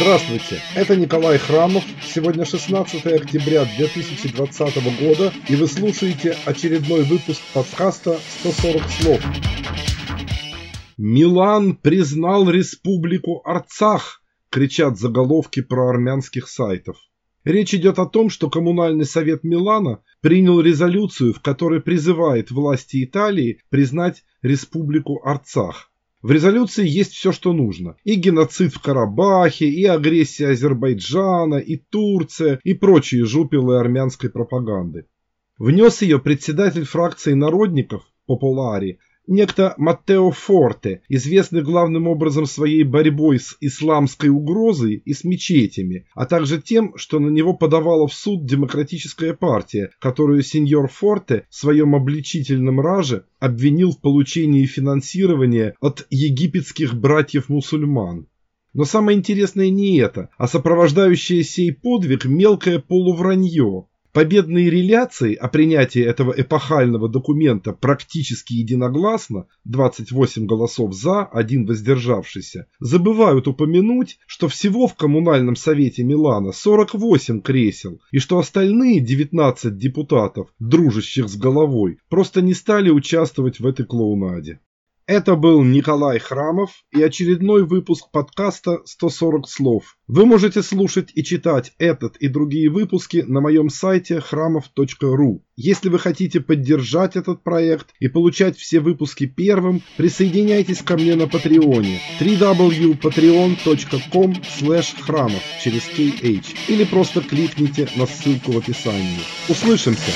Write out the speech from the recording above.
Здравствуйте, это Николай Храмов. Сегодня 16 октября 2020 года, и вы слушаете очередной выпуск подкаста «140 слов». Милан признал республику Арцах, кричат заголовки про армянских сайтов. Речь идет о том, что Коммунальный совет Милана принял резолюцию, в которой призывает власти Италии признать республику Арцах. В резолюции есть все, что нужно. И геноцид в Карабахе, и агрессия Азербайджана, и Турция, и прочие жупелы армянской пропаганды. Внес ее председатель фракции народников, Популари, некто Маттео Форте, известный главным образом своей борьбой с исламской угрозой и с мечетями, а также тем, что на него подавала в суд демократическая партия, которую сеньор Форте в своем обличительном раже обвинил в получении финансирования от египетских братьев-мусульман. Но самое интересное не это, а сопровождающее сей подвиг мелкое полувранье, Победные реляции о принятии этого эпохального документа практически единогласно, 28 голосов за, один воздержавшийся, забывают упомянуть, что всего в коммунальном совете Милана 48 кресел, и что остальные 19 депутатов, дружащих с головой, просто не стали участвовать в этой клоунаде. Это был Николай Храмов и очередной выпуск подкаста «140 слов». Вы можете слушать и читать этот и другие выпуски на моем сайте храмов.ру. Если вы хотите поддержать этот проект и получать все выпуски первым, присоединяйтесь ко мне на Патреоне www.patreon.com храмов через KH или просто кликните на ссылку в описании. Услышимся!